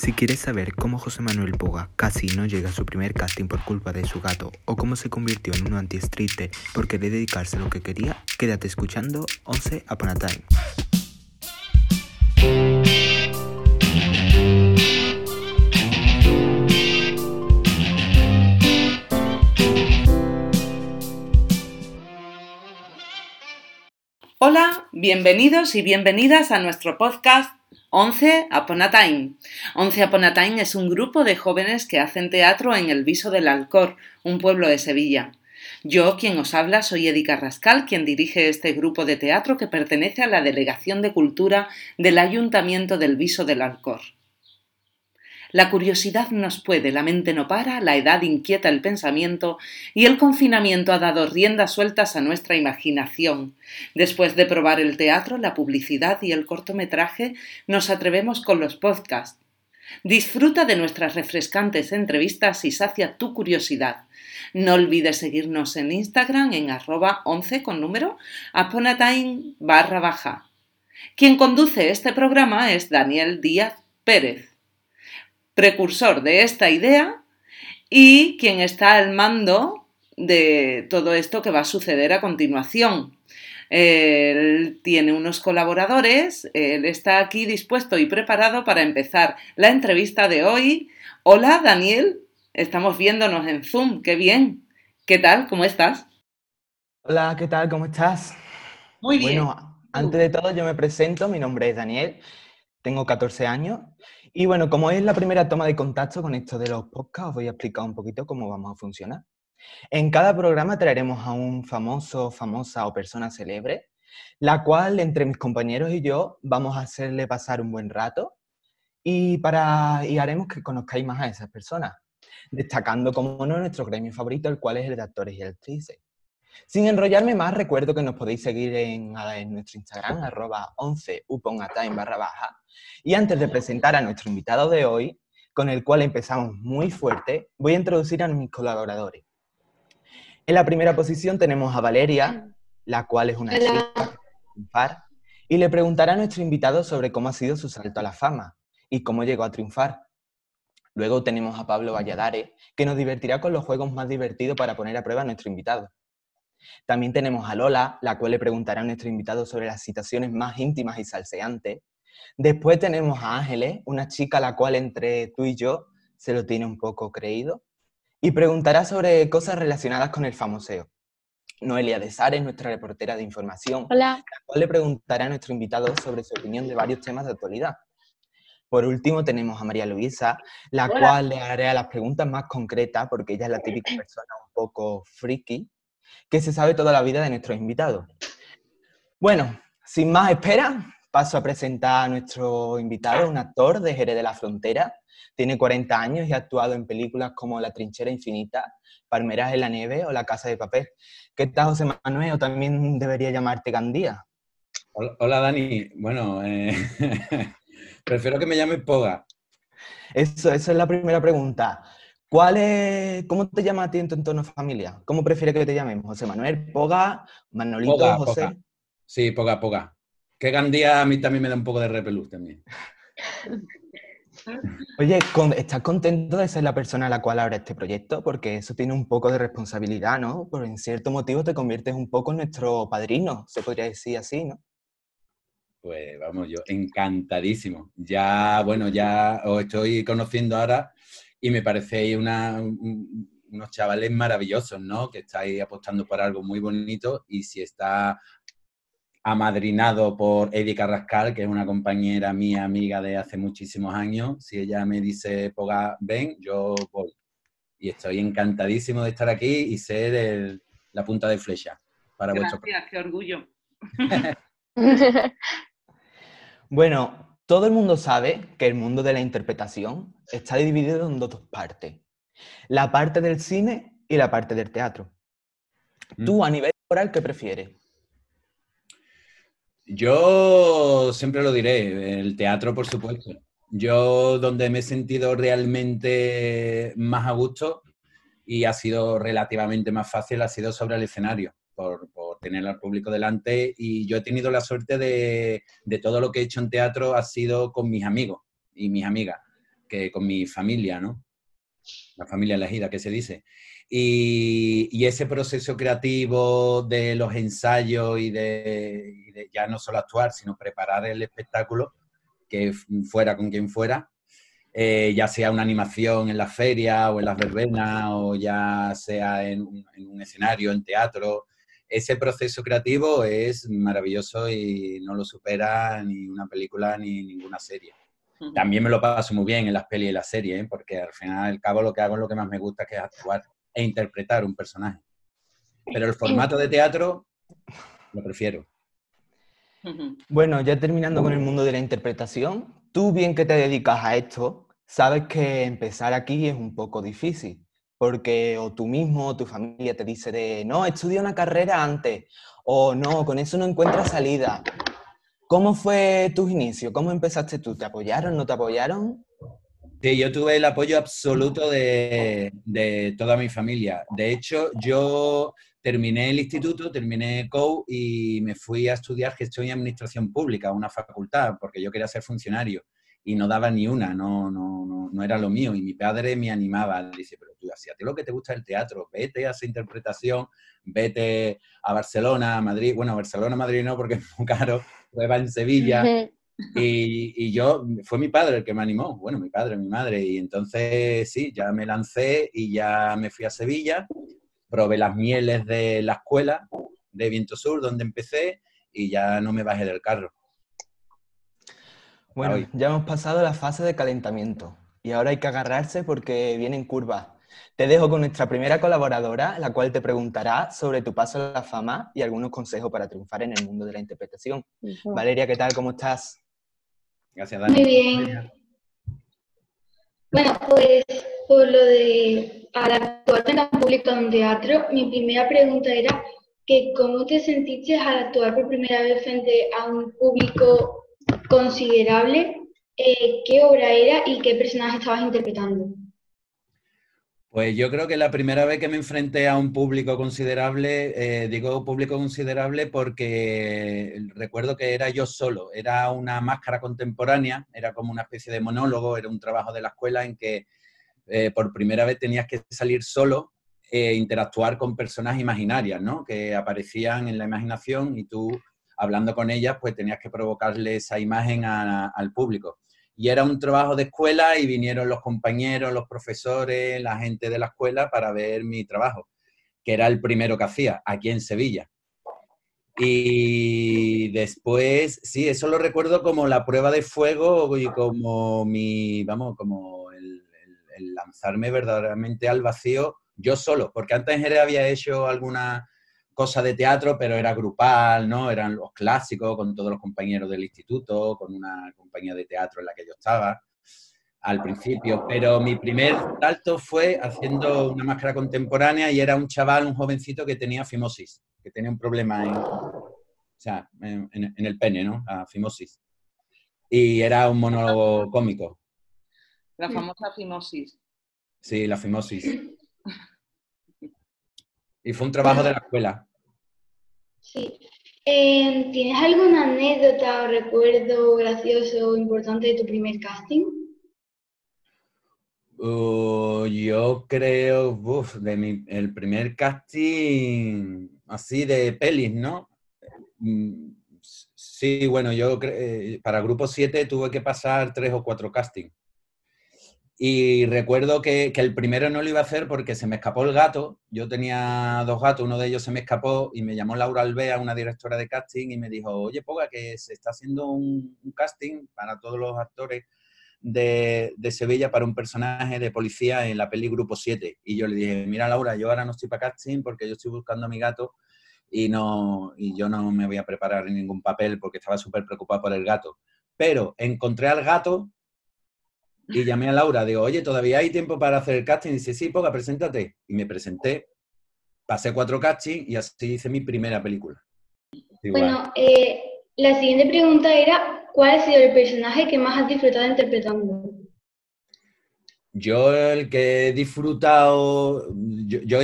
Si quieres saber cómo José Manuel Poga casi no llega a su primer casting por culpa de su gato o cómo se convirtió en un anti-street por querer dedicarse a lo que quería, quédate escuchando 11 Upon a Time. Hola, bienvenidos y bienvenidas a nuestro podcast 11 Upon a Time. 11 Upon a Time es un grupo de jóvenes que hacen teatro en el Viso del Alcor, un pueblo de Sevilla. Yo, quien os habla, soy Edica Rascal, quien dirige este grupo de teatro que pertenece a la Delegación de Cultura del Ayuntamiento del Viso del Alcor. La curiosidad nos puede, la mente no para, la edad inquieta el pensamiento y el confinamiento ha dado riendas sueltas a nuestra imaginación. Después de probar el teatro, la publicidad y el cortometraje, nos atrevemos con los podcasts. Disfruta de nuestras refrescantes entrevistas y sacia tu curiosidad. No olvides seguirnos en Instagram en arroba 11 con número aponatime barra baja. Quien conduce este programa es Daniel Díaz Pérez precursor de esta idea y quien está al mando de todo esto que va a suceder a continuación. Él tiene unos colaboradores, él está aquí dispuesto y preparado para empezar la entrevista de hoy. Hola Daniel, estamos viéndonos en Zoom, qué bien. ¿Qué tal? ¿Cómo estás? Hola, ¿qué tal? ¿Cómo estás? Muy bien. Bueno, antes de todo yo me presento, mi nombre es Daniel, tengo 14 años y bueno, como es la primera toma de contacto con esto de los podcasts, os voy a explicar un poquito cómo vamos a funcionar. En cada programa traeremos a un famoso, famosa o persona célebre, la cual entre mis compañeros y yo vamos a hacerle pasar un buen rato y, para, y haremos que conozcáis más a esas personas, destacando como no nuestro gremio favorito, el cual es el de actores y actrices. Sin enrollarme más, recuerdo que nos podéis seguir en, nuestro Instagram, arroba 11 uponatime barra baja. Y antes de presentar a nuestro invitado de hoy, con el cual empezamos muy fuerte, voy a introducir a mis colaboradores. En la primera posición tenemos a Valeria, la cual es una chica triunfar, y le preguntará a nuestro invitado sobre cómo ha sido su salto a la fama y cómo llegó a triunfar. Luego tenemos a Pablo Valladares, que nos divertirá con los juegos más divertidos para poner a prueba a nuestro invitado. También tenemos a Lola, la cual le preguntará a nuestro invitado sobre las situaciones más íntimas y salseantes. Después tenemos a Ángeles, una chica a la cual entre tú y yo se lo tiene un poco creído. Y preguntará sobre cosas relacionadas con el famoseo. Noelia de Sares, nuestra reportera de información, Hola. la cual le preguntará a nuestro invitado sobre su opinión de varios temas de actualidad. Por último, tenemos a María Luisa, la cual le haré las preguntas más concretas, porque ella es la típica persona un poco friki, que se sabe toda la vida de nuestros invitados. Bueno, sin más espera, paso a presentar a nuestro invitado, un actor de Jerez de la Frontera. Tiene 40 años y ha actuado en películas como La Trinchera Infinita, Palmeras en la Nieve o La Casa de Papel. ¿Qué tal, José Manuel? O también debería llamarte Gandía. Hola, Dani. Bueno, eh, prefiero que me llames Poga. Eso, esa es la primera pregunta. ¿Cuál es, ¿Cómo te llama a ti en tu entorno familiar? ¿Cómo prefieres que te llamemos? ¿José Manuel, Poga, Manolito, Poga, José? Poga. Sí, Poga, Poga. Que Gandía a mí también me da un poco de repelús también. Oye, ¿estás contento de ser la persona a la cual ahora este proyecto? Porque eso tiene un poco de responsabilidad, ¿no? Por en cierto motivo te conviertes un poco en nuestro padrino, se podría decir así, ¿no? Pues vamos, yo encantadísimo. Ya, bueno, ya os estoy conociendo ahora y me parecéis una- un- unos chavales maravillosos, ¿no? Que estáis apostando por algo muy bonito y si está amadrinado por Eddie Carrascal, que es una compañera mía, amiga de hace muchísimos años, si ella me dice, Poga, ven, yo voy. Y estoy encantadísimo de estar aquí y ser el- la punta de flecha para vuestro Gracias, qué orgullo. Bueno, todo el mundo sabe que el mundo de la interpretación está dividido en dos partes. La parte del cine y la parte del teatro. Tú, a nivel oral, ¿qué prefieres? Yo siempre lo diré, el teatro, por supuesto. Yo donde me he sentido realmente más a gusto y ha sido relativamente más fácil ha sido sobre el escenario, por, tener al público delante y yo he tenido la suerte de, de todo lo que he hecho en teatro ha sido con mis amigos y mis amigas. que con mi familia, ¿no? La familia elegida, que se dice. Y, ese proceso creativo de los ensayos y de, ya no solo actuar, sino preparar el espectáculo, que fuera con quien fuera, eh, ya sea una animación en la feria o en las verbenas o ya sea en un, escenario, en teatro, ese proceso creativo es maravilloso y no lo supera ni una película ni ninguna serie. También me lo paso muy bien en las pelis y las series, ¿eh? porque al final al cabo lo que hago es lo que más me gusta, que es actuar e interpretar un personaje. Pero el formato de teatro lo prefiero. Bueno, ya terminando con el mundo de la interpretación, tú bien que te dedicas a esto, sabes que empezar aquí es un poco difícil, porque o tú mismo o tu familia te dice de, no, estudia una carrera antes, o no, con eso no encuentras salida. ¿Cómo fue tus inicios? ¿Cómo empezaste tú? ¿Te apoyaron? ¿No te apoyaron? Sí, yo tuve el apoyo absoluto de, toda mi familia. De hecho, yo terminé el instituto, terminé COU y me fui a estudiar gestión y administración pública, una facultad, porque yo quería ser funcionario y no daba ni una, no, no, no, era lo mío. Y mi padre me animaba, dice, pero tú, ti lo que te gusta el teatro, vete a esa interpretación, vete a Barcelona, a Madrid, bueno, Barcelona, Madrid no, porque es muy caro, prueba en Sevilla. Y, yo, fue mi padre el que me animó, bueno, mi padre, mi madre, y entonces sí, ya me lancé y ya me fui a Sevilla, probé las mieles de la escuela de Viento Sur, donde empecé, y ya no me bajé del carro. Bueno, ya hemos pasado la fase de calentamiento y ahora hay que agarrarse porque vienen curvas. Te dejo con nuestra primera colaboradora, la cual te preguntará sobre tu paso a la fama y algunos consejos para triunfar en el mundo de la interpretación. Valeria, ¿qué tal? ¿Cómo estás? Gracias, Dani. Muy bien. Bueno, pues por lo de al actuar en público en un teatro, mi primera pregunta era que cómo te sentiste al actuar por primera vez frente a un público considerable, eh, qué obra era y qué personaje estabas interpretando. Pues yo creo que la primera vez que me enfrenté a un público considerable, eh, digo público considerable porque recuerdo que era yo solo, era una máscara contemporánea, era como una especie de monólogo, era un trabajo de la escuela en que eh, por primera vez tenías que salir solo e interactuar con personas imaginarias, ¿no? Que aparecían en la imaginación y tú, hablando con ellas, pues tenías que provocarle esa imagen al público y era un trabajo de escuela y vinieron los compañeros, los profesores, la gente de la escuela para ver mi trabajo, que era el primero que hacía aquí en Sevilla. Y después, sí, eso lo recuerdo como la prueba de fuego y como mi, vamos, como el, lanzarme verdaderamente al vacío yo solo, porque antes había hecho alguna cosa de teatro, pero era grupal, ¿no? Eran los clásicos con todos los compañeros del instituto, con una compañía de teatro en la que yo estaba al principio, pero mi primer salto fue haciendo una máscara contemporánea y era un chaval, un jovencito que tenía fimosis, que tenía un problema en, o sea, en, el pene, ¿no? La fimosis. Y era un monólogo cómico. La famosa fimosis. Sí, la fimosis. Y fue un trabajo de la escuela. Sí. Em, ¿Tienes alguna anécdota o recuerdo gracioso o importante de tu primer casting? Uh, yo creo, de mi, el primer casting así de pelis, ¿no? Mm, sí, bueno, yo eh, para Grupo 7 tuve que pasar tres o cuatro castings. Y recuerdo que, el primero no lo iba a hacer porque se me escapó el gato. Yo tenía dos gatos, uno de ellos se me escapó y me llamó Laura Alvea, una directora de casting, y me dijo, oye, Poga, que se está haciendo un, casting para todos los actores de, Sevilla para un personaje de policía en la peli Grupo 7. Y yo le dije, mira Laura, yo ahora no estoy para casting porque yo estoy buscando a mi gato y, no, y yo no me voy a preparar ningún papel porque estaba súper preocupado por el gato. Pero encontré al gato y llamé a Laura, digo, oye, ¿todavía hay tiempo para hacer el casting? Y dice, sí, poca, preséntate. Y me presenté, pasé cuatro castings y así hice mi primera película. Bueno, eh, la siguiente pregunta era, ¿cuál ha sido el personaje que más has disfrutado interpretando? Yo el que he disfrutado, yo,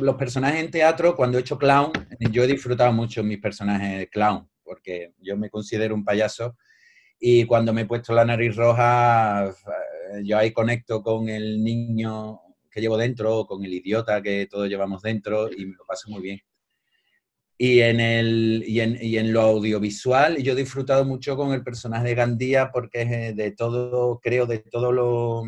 los personajes en teatro, cuando he hecho clown, yo he disfrutado mucho mis personajes de clown, porque yo me considero un payaso Y cuando me he puesto la nariz roja, eh, yo ahí conecto con el niño que llevo dentro, con el idiota que todos llevamos dentro y me lo paso muy bien. Y en, el, y en, y en, lo audiovisual, yo he disfrutado mucho con el personaje de Gandía porque es de todo, creo, de todo lo,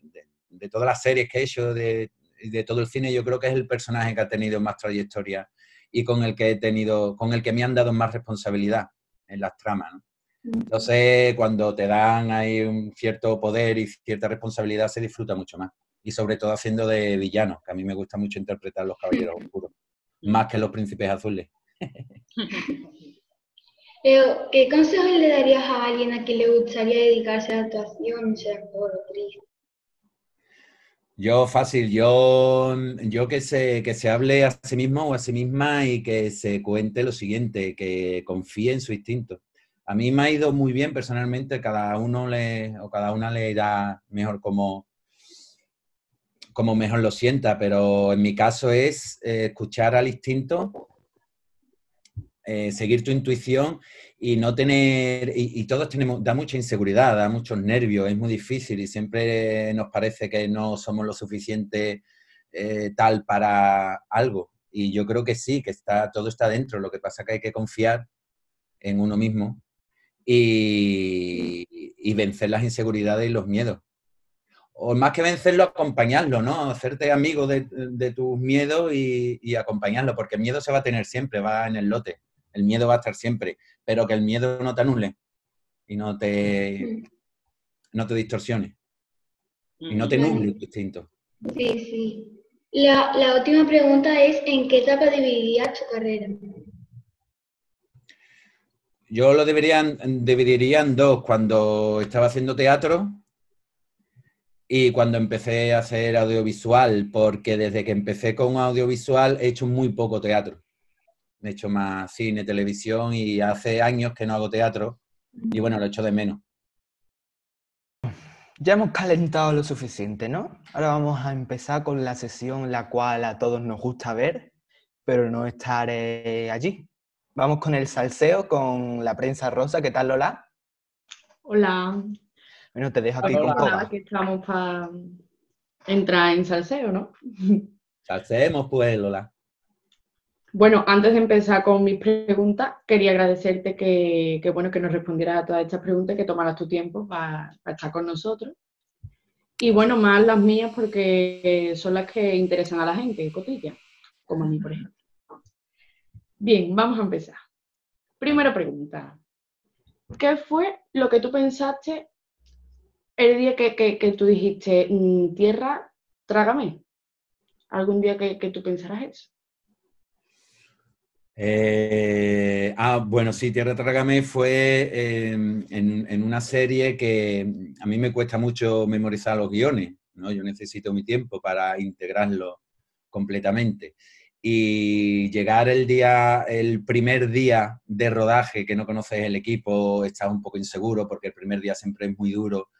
de, de todas las series que he hecho, de, de, todo el cine, yo creo que es el personaje que ha tenido más trayectoria y con el que he tenido, con el que me han dado más responsabilidad en las tramas. ¿no? Entonces, cuando te dan ahí un cierto poder y cierta responsabilidad, se disfruta mucho más. Y sobre todo haciendo de villano, que a mí me gusta mucho interpretar los caballeros oscuros más que los príncipes azules. ¿Qué consejos le darías a alguien a quien le gustaría dedicarse a la actuación, sea actor o actriz? Yo fácil, yo, yo que, se, que se hable a sí mismo o a sí misma y que se cuente lo siguiente, que confíe en su instinto. A mí me ha ido muy bien personalmente, cada uno le, o cada una le irá mejor como, mejor lo sienta, pero en mi caso es eh, escuchar al instinto, eh, seguir tu intuición y no tener, y, y, todos tenemos, da mucha inseguridad, da muchos nervios, es muy difícil y siempre nos parece que no somos lo suficiente eh, tal para algo. Y yo creo que sí, que está, todo está dentro, lo que pasa es que hay que confiar en uno mismo y, y vencer las inseguridades y los miedos o más que vencerlo, acompañarlo, ¿no? Hacerte amigo de, de tus miedos y, y, acompañarlo, porque el miedo se va a tener siempre, va en el lote. El miedo va a estar siempre, pero que el miedo no te anule y no te, no te distorsione. Y no te nuble distinto. Sí, sí. La, la última pregunta es, ¿en qué etapa dividirías tu carrera? Yo lo deberían, en dos. Cuando estaba haciendo teatro, y cuando empecé a hacer audiovisual, porque desde que empecé con audiovisual he hecho muy poco teatro. He hecho más cine, televisión y hace años que no hago teatro y bueno, lo echo de menos. Ya hemos calentado lo suficiente, ¿no? Ahora vamos a empezar con la sesión la cual a todos nos gusta ver, pero no estar allí. Vamos con el salseo, con la prensa rosa. ¿Qué tal, Lola? Hola. Bueno, te dejo aquí Hola, con Coba. que estamos para entrar en salseo, ¿no? Salseemos pues, Lola. Bueno, antes de empezar con mis preguntas, quería agradecerte que, que bueno, que nos respondieras a todas estas preguntas, que tomaras tu tiempo para, para estar con nosotros. Y bueno, más las mías porque son las que interesan a la gente, cotilla, como a mí, por ejemplo. Bien, vamos a empezar. Primera pregunta. ¿Qué fue lo que tú pensaste el día que, que, tú dijiste, mm, tierra, trágame? ¿Algún día que, que tú pensarás eso? Eh, ah, bueno, sí, Tierra Trágame fue eh, en, en, una serie que a mí me cuesta mucho memorizar los guiones, ¿no? Yo necesito mi tiempo para integrarlo completamente. Y llegar el día, el primer día de rodaje que no conoces el equipo, estás un poco inseguro porque el primer día siempre es muy duro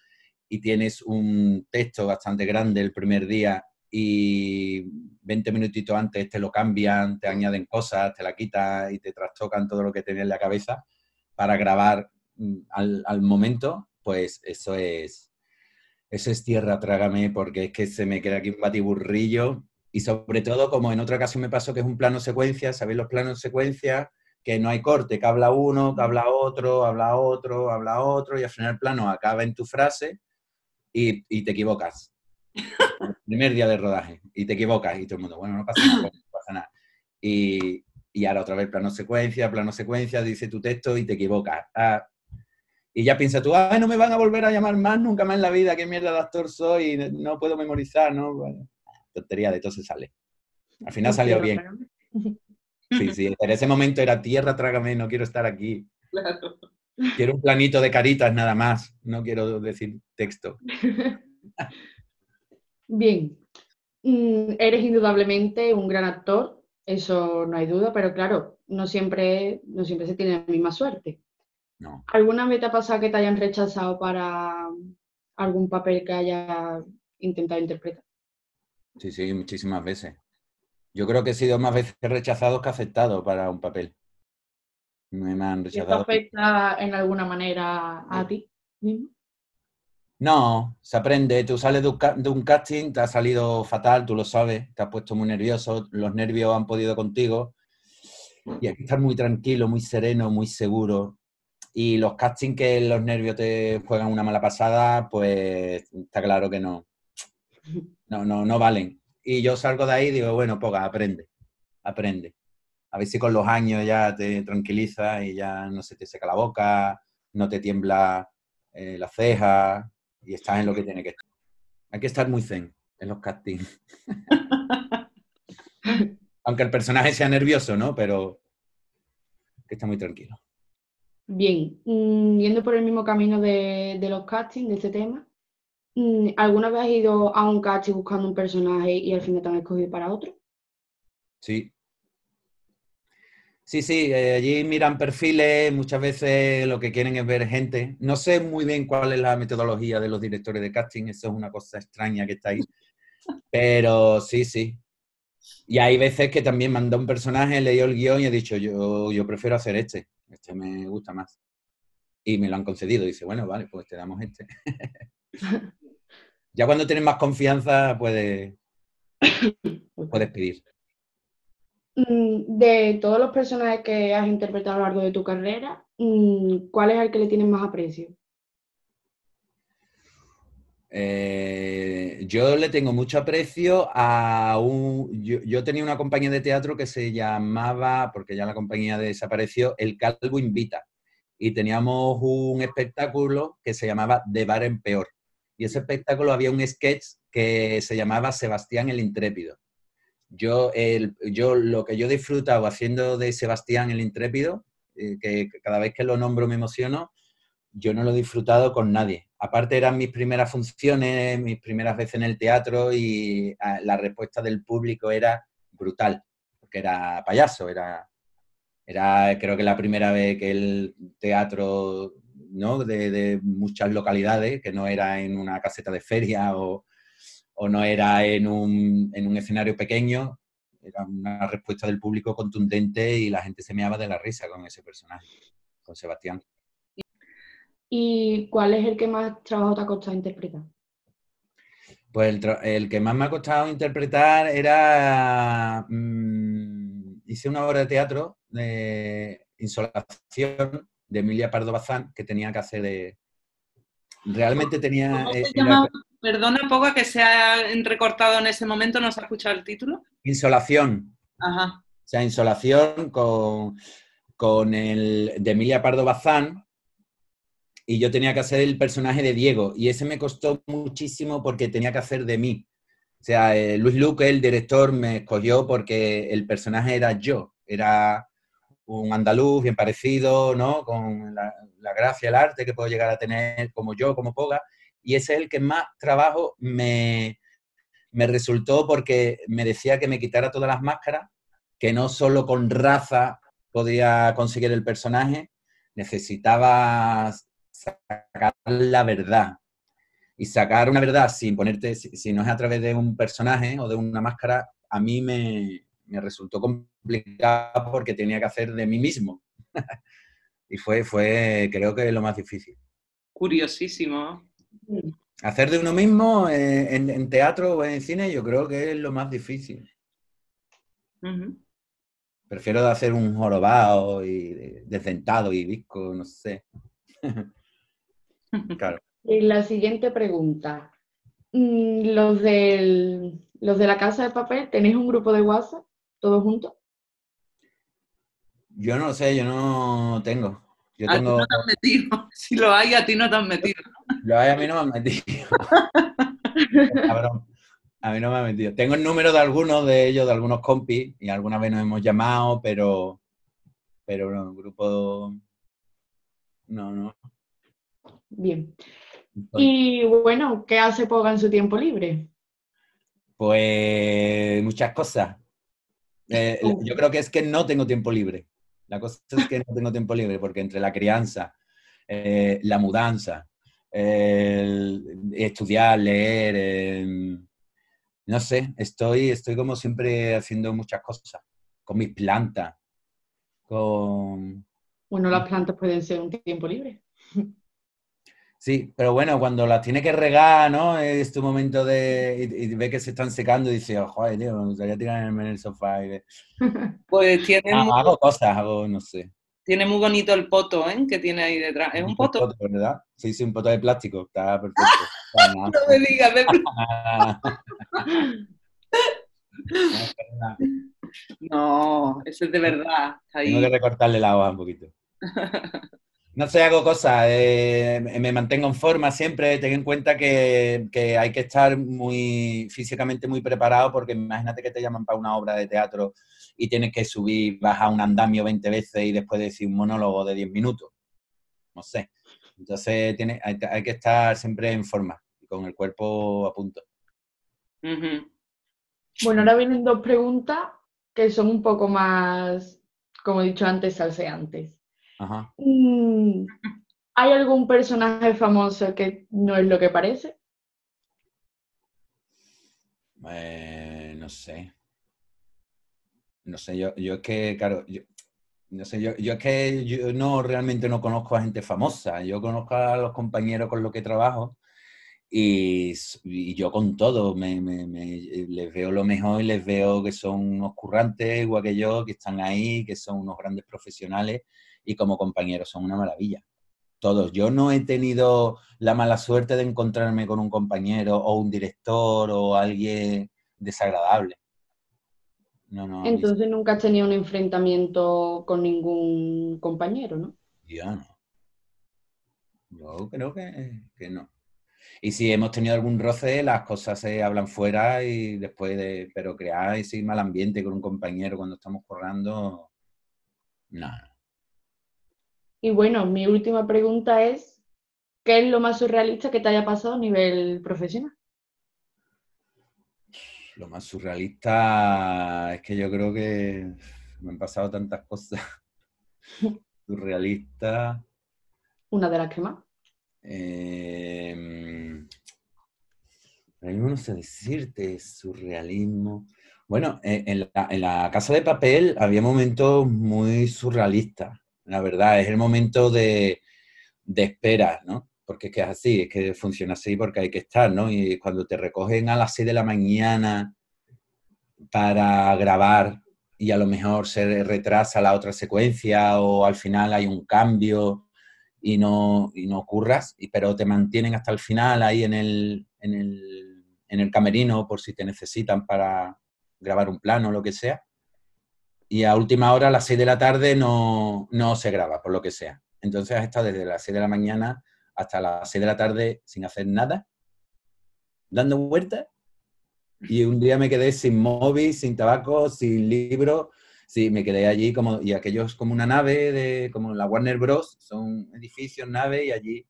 y tienes un texto bastante grande el primer día y 20 minutitos antes te lo cambian, te añaden cosas, te la quitan y te trastocan todo lo que tenías en la cabeza para grabar al, al, momento, pues eso es, eso es tierra, trágame, porque es que se me queda aquí un batiburrillo y sobre todo, como en otra ocasión me pasó, que es un plano secuencia, ¿sabéis los planos secuencia? Que no hay corte, que habla uno, que habla otro, habla otro, habla otro, y al final el plano acaba en tu frase y, y te equivocas primer día de rodaje y te equivocas y todo el mundo, bueno, no pasa nada, no pasa nada. Y, y ahora otra vez plano secuencia, plano secuencia, dice tu texto y te equivocas. Ah, y ya piensas tú, ay, no me van a volver a llamar más nunca más en la vida, qué mierda de actor soy, no puedo memorizar, ¿no? Bueno, tontería, de todo se sale. Al final salió bien. Sí, sí, en ese momento era tierra, trágame, no quiero estar aquí. Claro. Quiero un planito de caritas nada más, no quiero decir texto. Bien, mm, eres indudablemente un gran actor, eso no hay duda, pero claro, no siempre, no siempre se tiene la misma suerte. No. ¿Alguna vez te ha pasado que te hayan rechazado para algún papel que hayas intentado interpretar? Sí, sí, muchísimas veces. Yo creo que he sido más veces rechazado que aceptado para un papel. Me, han ¿Y ¿Esto rechazado. afecta en alguna manera a ti mismo? No, se aprende. Tú sales de un casting, te ha salido fatal, tú lo sabes, te has puesto muy nervioso, los nervios han podido contigo. Y hay que estar muy tranquilo, muy sereno, muy seguro. Y los castings que los nervios te juegan una mala pasada, pues está claro que no. No, no, no valen. Y yo salgo de ahí y digo, bueno, poca, aprende, aprende. A ver si con los años ya te tranquiliza y ya no se te seca la boca, no te tiembla eh, la ceja y estás en lo que tiene que estar. Hay que estar muy zen en los castings. Aunque el personaje sea nervioso, ¿no? Pero que está muy tranquilo. Bien, mm, yendo por el mismo camino de, de los castings, de este tema, ¿alguna vez has ido a un casting buscando un personaje y al final te han escogido para otro? Sí. Sí, sí, eh, allí miran perfiles, muchas veces lo que quieren es ver gente. No sé muy bien cuál es la metodología de los directores de casting, eso es una cosa extraña que está ahí. Pero sí, sí. Y hay veces que también mandó un personaje, leí el guion y he dicho, yo, yo prefiero hacer este, este me gusta más. Y me lo han concedido. Dice, bueno, vale, pues te damos este. ya cuando tienes más confianza, puedes, puedes pedir. Mm, De todos los personajes que has interpretado a lo largo de tu carrera, mm, ¿cuál es el que le tienes más aprecio? Eh, yo le tengo mucho aprecio a un... Yo, yo tenía una compañía de teatro que se llamaba, porque ya la compañía desapareció, El Calvo Invita. Y teníamos un espectáculo que se llamaba De Bar en Peor. Y ese espectáculo había un sketch que se llamaba Sebastián el Intrépido. Yo, lo que yo he disfrutado haciendo de Sebastián el Intrépido, eh, que cada vez que lo nombro me emociono, yo no lo he disfrutado con nadie. Aparte eran mis primeras funciones, mis primeras veces en el teatro y ah, la respuesta del público era brutal, porque era payaso, era, era creo que la primera vez que el teatro ¿no? de, de muchas localidades, que no era en una caseta de feria o, o no era en un, en un escenario pequeño, era una respuesta del público contundente y la gente se meaba de la risa con ese personaje, con Sebastián. ¿Y cuál es el que más trabajo te ha costado interpretar? Pues el, el que más me ha costado interpretar era. mm, hice una obra de teatro de Insolación de Emilia Pardo Bazán que tenía que hacer de. Realmente tenía. ¿Cómo eh? Perdona, Poga, que se ha recortado en ese momento, ¿no se ha escuchado el título? Insolación. Ajá. O sea, Insolación con, con el de Emilia Pardo Bazán. Y yo tenía que hacer el personaje de Diego. Y ese me costó muchísimo porque tenía que hacer de mí. O sea, eh, Luis Luque, el director, me escogió porque el personaje era yo. Era un andaluz bien parecido, ¿no? Con la, gracia, el arte que puedo llegar a tener como yo, como Poga. Y ese es el que más trabajo me, me resultó porque me decía que me quitara todas las máscaras que no solo con raza podía conseguir el personaje, necesitaba sacar la verdad. Y sacar una verdad sin ponerte, si, si no es a través de un personaje o de una máscara, a mí me, me resultó complicado porque tenía que hacer de mí mismo. y fue, fue, creo que lo más difícil. Curiosísimo. Hacer de uno mismo eh, en, en teatro o en cine, yo creo que es lo más difícil. Prefiero hacer un jorobado y desdentado y visco, no sé. claro. Y la siguiente pregunta. Mm, Los, del, los de la casa de papel, ¿tenéis un grupo de WhatsApp todos juntos? Yo no sé, yo no tengo. Yo A ti tengo. no te han metido. Si lo hay, a ti no te han metido. Lo hay, a mí no me han metido. Cabrón. A mí no me han metido. Tengo el número de algunos de ellos, de algunos compis, y alguna vez nos hemos llamado, pero. Pero no, el grupo. No, no. Bien. Y bueno, ¿qué hace Poga en su tiempo libre? Pues muchas cosas. Eh, yo creo que es que no tengo tiempo libre. La cosa es que no tengo tiempo libre porque entre la crianza, eh, la mudanza, el estudiar, leer, eh, no sé, estoy, estoy como siempre haciendo muchas cosas, con mis plantas, con... Bueno, las plantas pueden ser un tiempo libre. Sí, pero bueno, cuando las tiene que regar, ¿no? Es tu momento de. Y, ve que se están secando y dice, oh, joder, tío, me gustaría tirarme en el sofá. Y Pues tiene. Ah, hago cosas, hago, no sé. Tiene muy bonito el poto, ¿eh? Que tiene ahí detrás. ¿Es un poto? ¿verdad? Sí, sí, un poto de plástico. Está perfecto. no me digas de No, eso es de verdad. Tengo que recortarle la hoja un poquito. No sé, hago cosas, eh, me mantengo en forma siempre, ten en cuenta que, hay que estar muy físicamente muy preparado porque imagínate que te llaman para una obra de teatro y tienes que subir, bajar un andamio 20 veces y después decir un monólogo de 10 minutos. No sé. Entonces tiene, hay, que estar siempre en forma y con el cuerpo a punto. Bueno, ahora vienen dos preguntas que son un poco más, como he dicho antes, salseantes. Mm, ¿Hay algún personaje famoso que no es lo que parece? Eh, no sé. No sé, yo, yo es que, claro, yo, no sé, yo, yo es que yo no realmente no conozco a gente famosa. Yo conozco a los compañeros con los que trabajo y, yo con todo me, les veo lo mejor y les veo que son unos currantes igual que yo, que están ahí, que son unos grandes profesionales y como compañeros son una maravilla. Todos. Yo no he tenido la mala suerte de encontrarme con un compañero o un director o alguien desagradable. No, no, Entonces nunca has tenido un enfrentamiento con ningún compañero, ¿no? Yo no. Yo creo que, que, no. Y si hemos tenido algún roce, las cosas se hablan fuera y después de. Pero crear ese mal ambiente con un compañero cuando estamos corrando. No. Y bueno, mi última pregunta es, ¿qué es lo más surrealista que te haya pasado a nivel profesional? Lo más surrealista es que yo creo que me han pasado tantas cosas. surrealista. Una de las que más. Eh, no sé decirte, surrealismo. Bueno, eh, en la, en la, Casa de Papel había momentos muy surrealistas la verdad, es el momento de, espera, ¿no? Porque es que es así, es que funciona así porque hay que estar, ¿no? Y cuando te recogen a las 6 de la mañana para grabar y a lo mejor se retrasa la otra secuencia o al final hay un cambio y no, y no ocurras, pero te mantienen hasta el final ahí en el, en el, en el camerino por si te necesitan para grabar un plano o lo que sea y a última hora, a las 6 de la tarde, no, se graba, por lo que sea. Entonces has estado desde las 6 de la mañana hasta las 6 de la tarde sin hacer nada, dando vueltas. Y un día me quedé sin móvil, sin tabaco, sin libro. Sí, me quedé allí como, y aquello es como una nave, de, como la Warner Bros. Son edificios, naves, y allí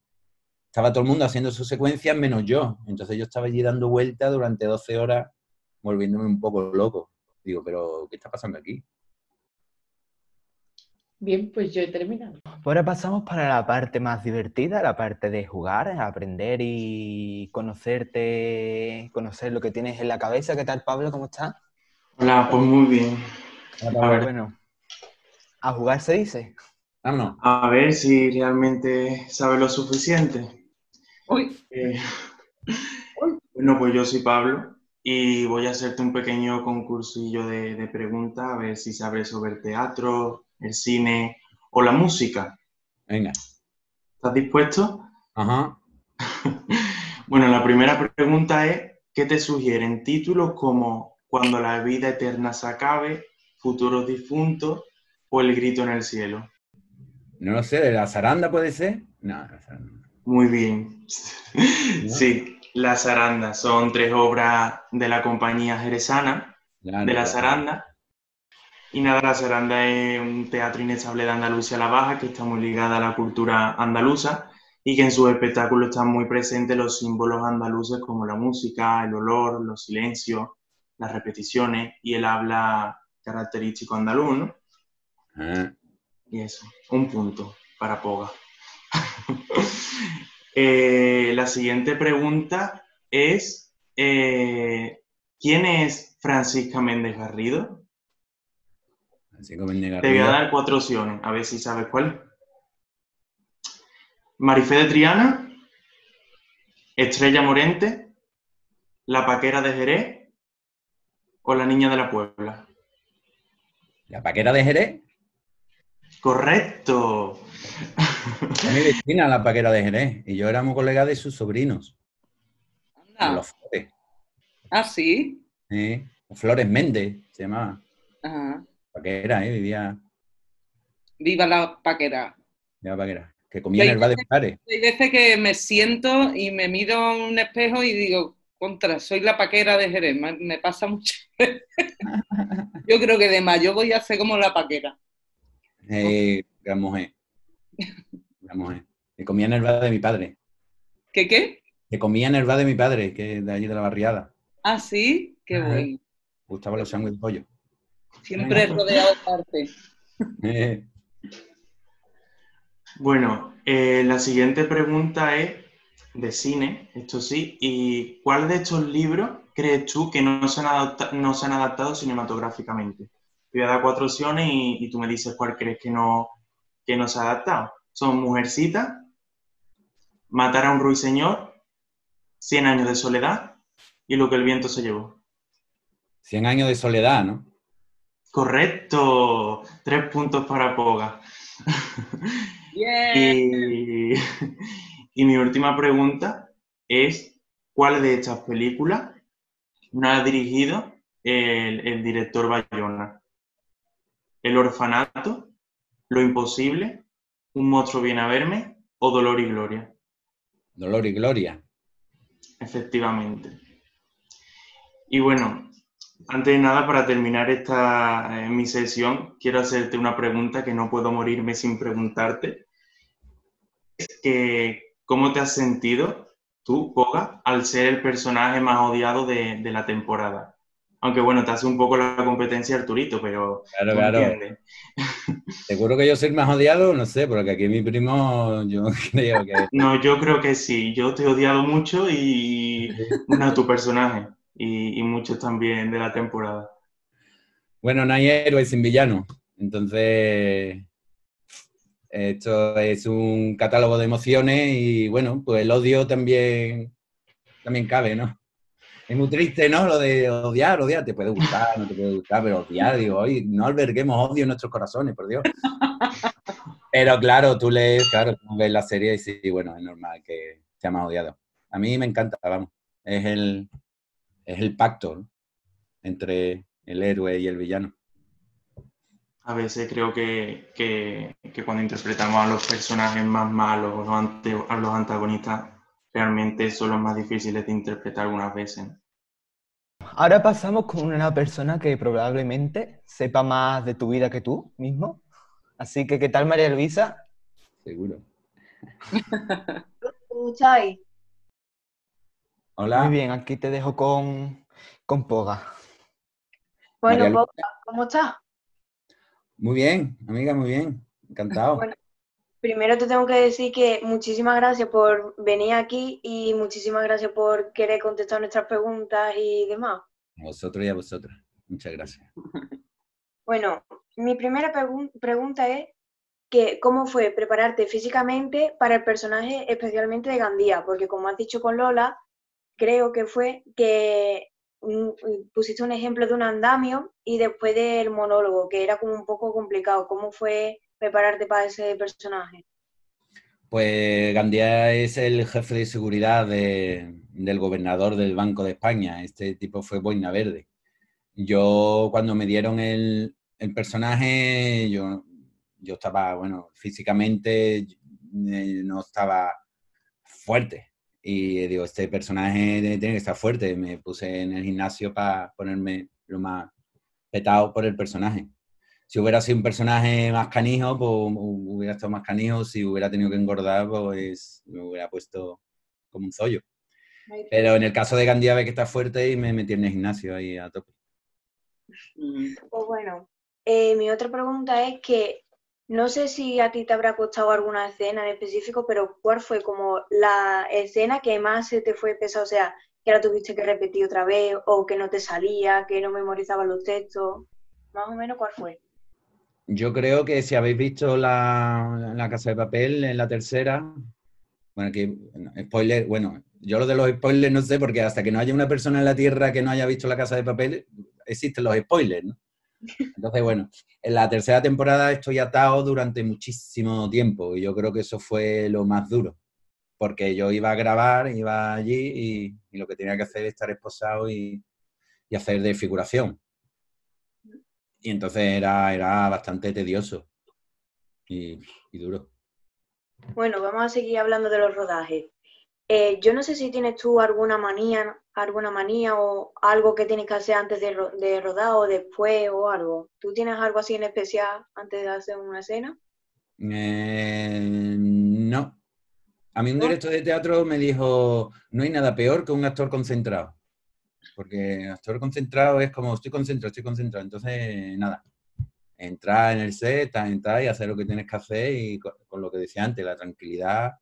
estaba todo el mundo haciendo sus secuencias menos yo. Entonces yo estaba allí dando vueltas durante 12 horas, volviéndome un poco loco. Digo, pero ¿qué está pasando aquí? Bien, pues yo he terminado. Ahora pasamos para la parte más divertida, la parte de jugar, aprender y conocerte, conocer lo que tienes en la cabeza. ¿Qué tal, Pablo? ¿Cómo estás? Hola, pues muy bien. a ver. Bueno, a jugar se dice. Vámonos. A ver si realmente sabes lo suficiente. Uy. Eh, bueno, pues yo soy Pablo y voy a hacerte un pequeño concursillo de, de preguntas, a ver si sabes sobre teatro, el cine o la música. Venga. ¿Estás dispuesto? Ajá. bueno, la primera pregunta es, ¿qué te sugieren títulos como Cuando la vida eterna se acabe, Futuros difuntos o El grito en el cielo? No lo sé, ¿de la zaranda puede ser? No, Muy bien. Sí, La zaranda. Son tres obras de la compañía jerezana de La zaranda y nada, La Saranda es un teatro inestable de Andalucía la Baja que está muy ligada a la cultura andaluza y que en sus espectáculos están muy presentes los símbolos andaluces como la música, el olor, los silencios, las repeticiones y el habla característico andaluz, ¿no? Ah. Y eso, un punto para Poga. Eh, la siguiente pregunta es, eh, ¿quién es Francisca Méndez Garrido? Te voy a dar cuatro opciones, a ver si sabes cuál. Marifé de Triana, Estrella Morente, La Paquera de Jerez o La Niña de la Puebla. ¿La Paquera de Jerez? Correcto. Es mi vecina la Paquera de Jerez y yo éramos colegas de sus sobrinos. Anda. Los Flores. Ah, sí. Sí. Flores Méndez se llamaba. Ajá. Paquera, ¿eh? Vivía. Viva la paquera. Vivía Paquera. Que comía en el bar de Pares. Hay veces que me siento y me miro en un espejo y digo, contra, soy la paquera de Jerez. Me, pasa mucho. Yo creo que de mayo voy a ser como la paquera. Eh, gran mujer. Gran mujer. Que comía en el bar de mi padre. ¿Qué qué? Que comía en el bar de mi padre, que de allí de la barriada. Ah, sí, qué bueno. Gustaba los sándwiches de pollo. Siempre rodeado de arte. Eh, Bueno, eh, la siguiente pregunta es de cine, esto sí, ¿y cuál de estos libros crees tú que no se han, adapta- no se han adaptado cinematográficamente? Te voy a dar cuatro opciones y, y tú me dices cuál crees que no, que no se ha adaptado. Son Mujercita, Matar a un ruiseñor, Cien años de soledad y Lo que el viento se llevó. 100 años de soledad, ¿no? Correcto, tres puntos para Poga. Y mi última pregunta es, ¿cuál de estas películas no ha dirigido el, el director Bayona? ¿El orfanato? ¿Lo imposible? ¿Un monstruo viene a verme? ¿O Dolor y Gloria? Dolor y Gloria. Efectivamente. Y bueno, antes de nada, para terminar esta eh, mi sesión, quiero hacerte una pregunta que no puedo morirme sin preguntarte. Es que, ¿cómo te has sentido tú, Poga, al ser el personaje más odiado de, de la temporada? Aunque bueno, te hace un poco la competencia Arturito, pero Claro, claro. entiendes. ¿Seguro que yo soy el más odiado? No sé, porque aquí mi primo, yo creo que... No, yo creo que sí. Yo te he odiado mucho y bueno, tu personaje y, muchos también de la temporada. Bueno, no hay héroes sin villanos. Entonces, esto es un catálogo de emociones y bueno, pues el odio también, también cabe, ¿no? Es muy triste, ¿no? Lo de odiar, odiar, te puede gustar, no te puede gustar, pero odiar, digo, oye, no alberguemos odio en nuestros corazones, por Dios. Pero claro, tú lees, claro, tú ves la serie y sí, bueno, es normal que sea más odiado. A mí me encanta, vamos, es el, es el pacto ¿no? entre el héroe y el villano. A veces creo que, que- que cuando interpretamos a los personajes más malos, los ante- a los antagonistas, realmente son los más difíciles de interpretar algunas veces. Ahora pasamos con una persona que probablemente sepa más de tu vida que tú mismo. Así que, ¿qué tal, María Luisa? Seguro. escucháis? Hola. Muy bien, aquí te dejo con, con Poga. Bueno, María Boca, ¿cómo estás? Muy bien, amiga, muy bien. Encantado. Bueno. Primero te tengo que decir que muchísimas gracias por venir aquí y muchísimas gracias por querer contestar nuestras preguntas y demás. A vosotros y a vosotras. Muchas gracias. Bueno, mi primera pregun- pregunta es que cómo fue prepararte físicamente para el personaje especialmente de Gandía, porque como has dicho con Lola, creo que fue que mm, pusiste un ejemplo de un andamio y después del monólogo, que era como un poco complicado. ¿Cómo fue prepararte para ese personaje? Pues Gandía es el jefe de seguridad de- del gobernador del Banco de España. Este tipo fue Boina Verde. Yo, cuando me dieron el, el personaje, yo, yo estaba, bueno, físicamente eh, no estaba fuerte. Y digo, este personaje tiene que estar fuerte. Me puse en el gimnasio para ponerme lo más petado por el personaje. Si hubiera sido un personaje más canijo, pues hubiera estado más canijo. Si hubiera tenido que engordar, pues me hubiera puesto como un zollo. Pero en el caso de Gandía, ve que está fuerte y me metí en el gimnasio ahí a tope. Mm. Pues bueno, eh, mi otra pregunta es que no sé si a ti te habrá costado alguna escena en específico, pero ¿cuál fue como la escena que más se te fue pesada? O sea, que la tuviste que repetir otra vez o que no te salía, que no memorizabas los textos. Más o menos, ¿cuál fue? Yo creo que si habéis visto la, la Casa de Papel en la tercera, Bueno, aquí, spoiler, bueno, yo lo de los spoilers no sé, porque hasta que no haya una persona en la Tierra que no haya visto la casa de papel, existen los spoilers, ¿no? Entonces, bueno, en la tercera temporada estoy atado durante muchísimo tiempo y yo creo que eso fue lo más duro, porque yo iba a grabar, iba allí y, lo que tenía que hacer es estar esposado y, hacer de figuración. Y entonces era, era bastante tedioso y duro. Bueno, vamos a seguir hablando de los rodajes. Eh, yo no sé si tienes tú alguna manía, alguna manía o algo que tienes que hacer antes de, de, rodar o después o algo. ¿Tú tienes algo así en especial antes de hacer una escena? Eh, no. A mí un director de teatro me dijo, no hay nada peor que un actor concentrado. Porque actor concentrado es como, estoy concentrado, estoy concentrado. Entonces, nada. Entrar en el set, entrar y hacer lo que tienes que hacer y con, con lo que decía antes, la tranquilidad.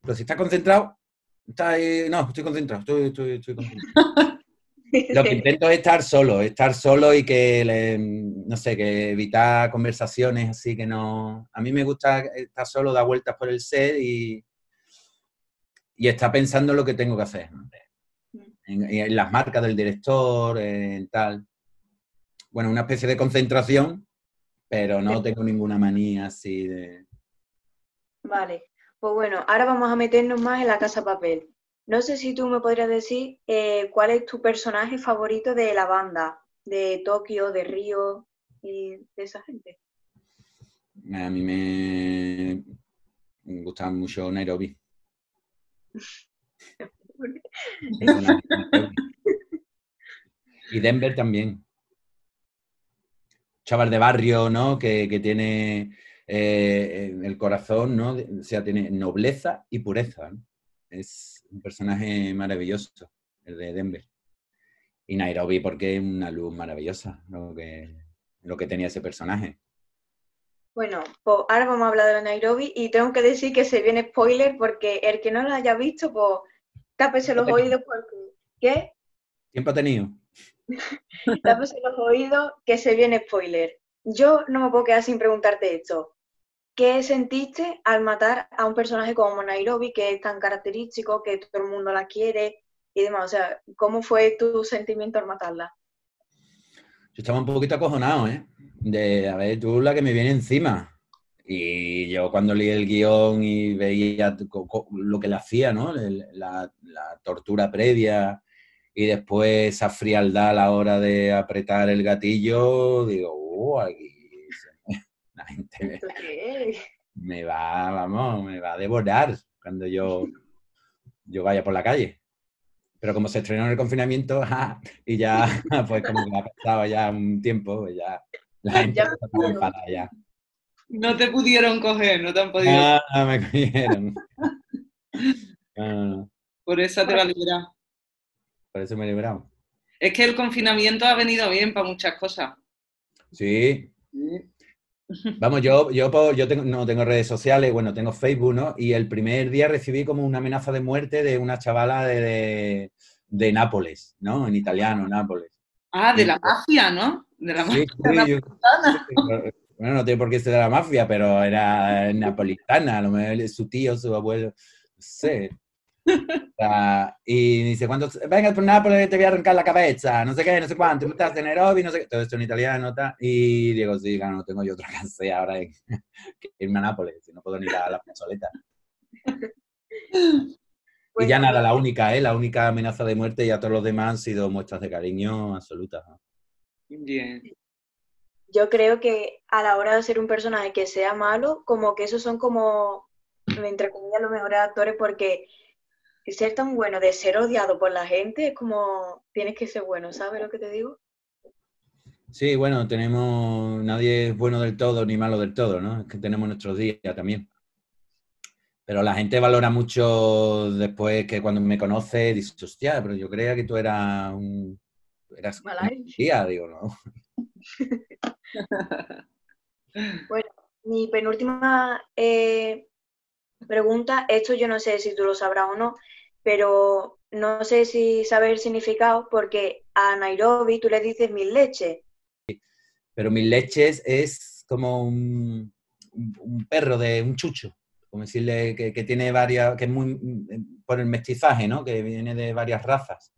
Pero si estás concentrado, no, estoy concentrado, estoy, estoy, estoy concentrado. Lo que intento es estar solo, estar solo y que, no sé, que evitar conversaciones así que no... A mí me gusta estar solo, dar vueltas por el set y, y estar pensando en lo que tengo que hacer. En, las marcas del director, en tal. Bueno, una especie de concentración, pero no tengo ninguna manía así de... Vale. Pues bueno, ahora vamos a meternos más en la casa papel. No sé si tú me podrías decir eh, cuál es tu personaje favorito de la banda, de Tokio, de Río y de esa gente. A mí me, gusta mucho Nairobi. y Denver también. Chaval de barrio, ¿no? Que, que tiene eh, el corazón, ¿no? O sea, tiene nobleza y pureza. Es un personaje maravilloso, el de Denver. Y Nairobi porque es una luz maravillosa, lo que, lo que tenía ese personaje. Bueno, pues ahora vamos a hablar de Nairobi y tengo que decir que se viene spoiler porque el que no lo haya visto, pues tápese los oídos porque... ¿Qué? ¿Tiempo ha tenido? tápese los oídos que se viene spoiler. Yo no me puedo quedar sin preguntarte esto. ¿Qué sentiste al matar a un personaje como Nairobi, que es tan característico, que todo el mundo la quiere y demás? O sea, ¿cómo fue tu sentimiento al matarla? Yo estaba un poquito acojonado, ¿eh? De, a ver, tú la que me viene encima. Y yo cuando leí el guion y veía lo que le hacía, ¿no? La, tortura previa y después esa frialdad a la hora de apretar el gatillo, digo, oh, aquí la gente me, va, vamos, me va a devorar cuando yo, yo vaya por la calle. Pero como se estrenó en el confinamiento y ya, pues como que ha pasado ya un tiempo, pues ya la gente ya, ya. No te pudieron coger, no te han podido. Ah, me cogieron. Ah. Por eso te va a liberar. Por eso me he liberado. Es que el confinamiento ha venido bien para muchas cosas. Sí. sí. Vamos, yo, yo, yo tengo, no tengo redes sociales, bueno, tengo Facebook, ¿no? Y el primer día recibí como una amenaza de muerte de una chavala de, de, Nápoles, ¿no? En italiano, Nápoles. Ah, de la mafia, ¿no? De la mafia. bueno, no tiene por qué ser de la mafia, pero era napolitana, a lo mejor su tío, su abuelo, no sé y dice, cuando vengas por Nápoles te voy a arrancar la cabeza, no sé qué, no sé cuánto, estás en Nairobi, no sé qué, todo esto en italiano, y digo, sí, no tengo yo otra que ahora en, irme a Nápoles, no puedo ni ir a la plazoleta. y ya nada, la única, ¿eh? la única amenaza de muerte y a todos los demás han sido muestras de cariño absolutas. Bien. Yo creo que a la hora de ser un personaje que sea malo, como que esos son como, entre comillas, los mejores actores porque ser tan bueno de ser odiado por la gente es como tienes que ser bueno, ¿sabes lo que te digo? Sí, bueno, tenemos, nadie es bueno del todo ni malo del todo, ¿no? Es que tenemos nuestros días también. Pero la gente valora mucho después que cuando me conoce, dice, hostia, pero yo creía que tú eras un... Eras día, digo, ¿no? bueno, mi penúltima eh, pregunta, esto yo no sé si tú lo sabrás o no, pero no sé si saber el significado porque a Nairobi tú le dices mil leches. Pero mil leches es como un, perro de un chucho, como decirle que, tiene varias, que es muy por el mestizaje, ¿no? Que viene de varias razas.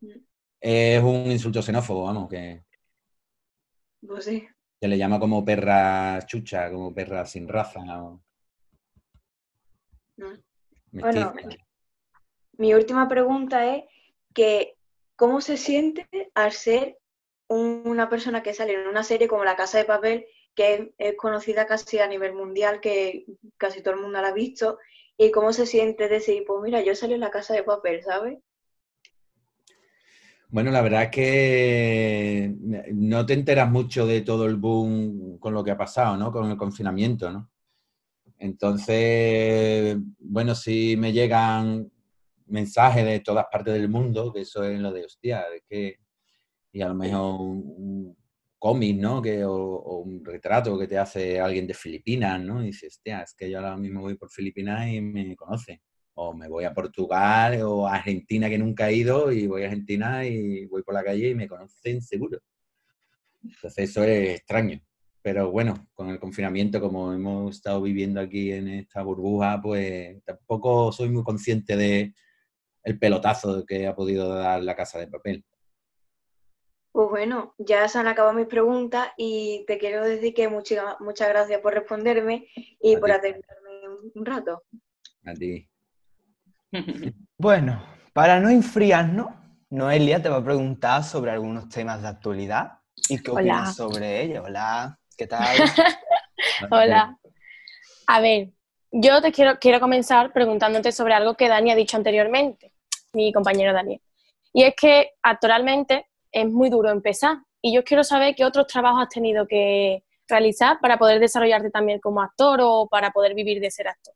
Mm. Es un insulto xenófobo, vamos, que. Pues sí. Se le llama como perra chucha, como perra sin raza. Bueno, mi última pregunta es que ¿cómo se siente al ser una persona que sale en una serie como La Casa de Papel que es, conocida casi a nivel mundial, que casi todo el mundo la ha visto, y cómo se siente decir, pues mira, yo salí en la casa de papel, ¿sabes? Bueno, la verdad es que no te enteras mucho de todo el boom con lo que ha pasado, ¿no? Con el confinamiento, ¿no? Entonces, bueno, si me llegan mensajes de todas partes del mundo, que eso es lo de hostia, de que, y a lo mejor un, cómic, ¿no? Que, o, un retrato que te hace alguien de Filipinas, ¿no? Y dices, hostia, es que yo ahora mismo voy por Filipinas y me conoce. O me voy a Portugal o a Argentina que nunca he ido y voy a Argentina y voy por la calle y me conocen seguro. Entonces eso es extraño. Pero bueno, con el confinamiento, como hemos estado viviendo aquí en esta burbuja, pues tampoco soy muy consciente de el pelotazo que ha podido dar la casa de papel. Pues bueno, ya se han acabado mis preguntas y te quiero decir que muchas, muchas gracias por responderme y por atenderme un rato. A ti. Bueno, para no enfriarnos, Noelia te va a preguntar sobre algunos temas de actualidad y qué opinas sobre ellos. Hola, ¿qué tal? Hola. A ver, yo te quiero, quiero comenzar preguntándote sobre algo que Dani ha dicho anteriormente, mi compañero Dani. Y es que actualmente es muy duro empezar. Y yo quiero saber qué otros trabajos has tenido que realizar para poder desarrollarte también como actor o para poder vivir de ser actor.